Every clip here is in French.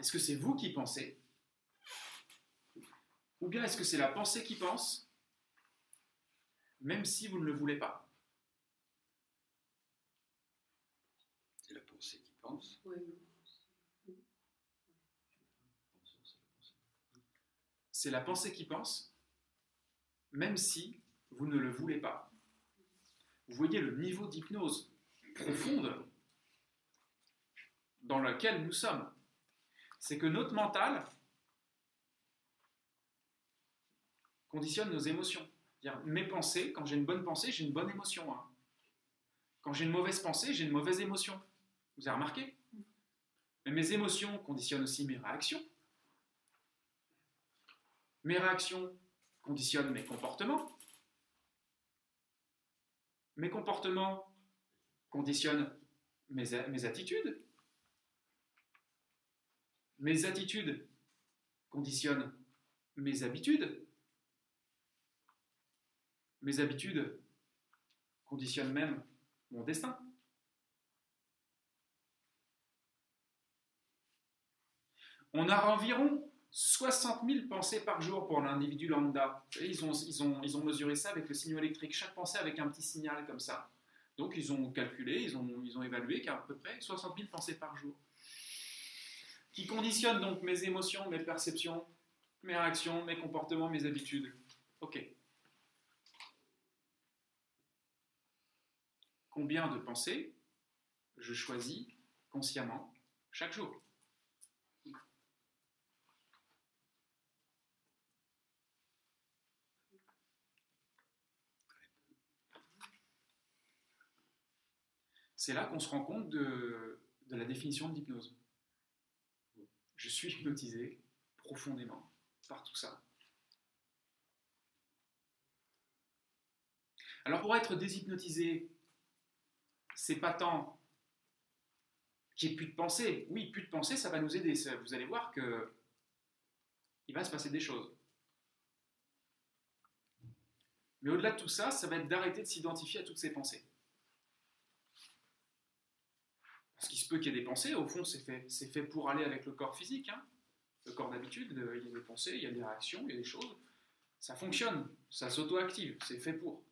est-ce que c'est vous qui pensez Ou bien est-ce que c'est la pensée qui pense, même si vous ne le voulez pas C'est la pensée qui pense. C'est la pensée qui pense, même si vous ne le voulez pas. Vous voyez le niveau d'hypnose profonde dans lequel nous sommes. C'est que notre mental conditionne nos émotions. Mes pensées, quand j'ai une bonne pensée, j'ai une bonne émotion. hein. Quand j'ai une mauvaise pensée, j'ai une mauvaise émotion. Vous avez remarqué? Mais mes émotions conditionnent aussi mes réactions. Mes réactions conditionnent mes comportements. Mes comportements conditionnent mes attitudes. Mes attitudes conditionnent mes habitudes. Mes habitudes conditionnent même mon destin. On a environ 60 000 pensées par jour pour l'individu lambda. Ils ont mesuré ça avec le signal électrique, chaque pensée avec un petit signal comme ça. Donc ils ont calculé, ils ont, ils ont évalué qu'à peu près 60 000 pensées par jour. Qui conditionnent donc mes émotions, mes perceptions, mes réactions, mes comportements, mes habitudes. Ok. Combien de pensées je choisis consciemment chaque jour? C'est là qu'on se rend compte de, de la définition de l'hypnose. Je suis hypnotisé profondément par tout ça. Alors pour être déshypnotisé, c'est pas tant qu'il n'y ait plus de pensée. Oui, plus de pensée, ça va nous aider. Vous allez voir que il va se passer des choses. Mais au-delà de tout ça, ça va être d'arrêter de s'identifier à toutes ces pensées. Parce qu'il se peut qu'il y ait des pensées, au fond, c'est fait, c'est fait pour aller avec le corps physique. hein. Le corps d'habitude, le- il y a des pensées, il y a des réactions, il y a des choses. Ça fonctionne, ça s'auto-active, c'est fait pour.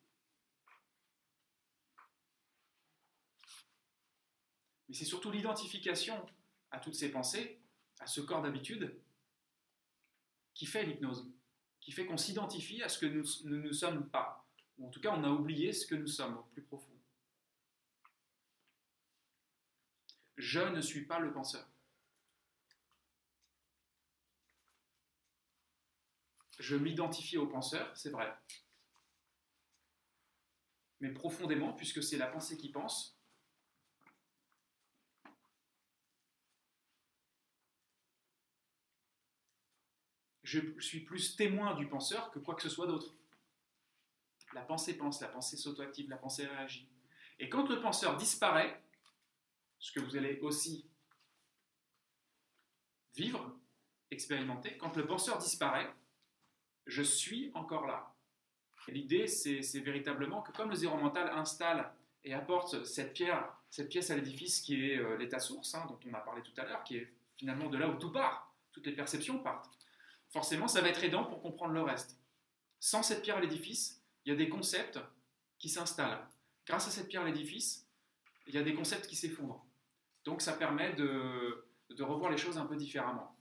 Mais c'est surtout l'identification à toutes ces pensées, à ce corps d'habitude, qui fait l'hypnose, qui fait qu'on s'identifie à ce que nous ne sommes pas. Ou en tout cas, on a oublié ce que nous sommes au plus profond. Je ne suis pas le penseur. Je m'identifie au penseur, c'est vrai. Mais profondément, puisque c'est la pensée qui pense, je suis plus témoin du penseur que quoi que ce soit d'autre. La pensée pense, la pensée s'auto-active, la pensée réagit. Et quand le penseur disparaît, ce que vous allez aussi vivre, expérimenter, quand le penseur disparaît, je suis encore là. L'idée, c'est c'est véritablement que comme le zéro mental installe et apporte cette pierre, cette pièce à l'édifice qui est euh, l'état source, hein, dont on a parlé tout à l'heure, qui est finalement de là où tout part, toutes les perceptions partent, forcément, ça va être aidant pour comprendre le reste. Sans cette pierre à l'édifice, il y a des concepts qui s'installent. Grâce à cette pierre à l'édifice, il y a des concepts qui s'effondrent. Donc ça permet de, revoir les choses un peu différemment.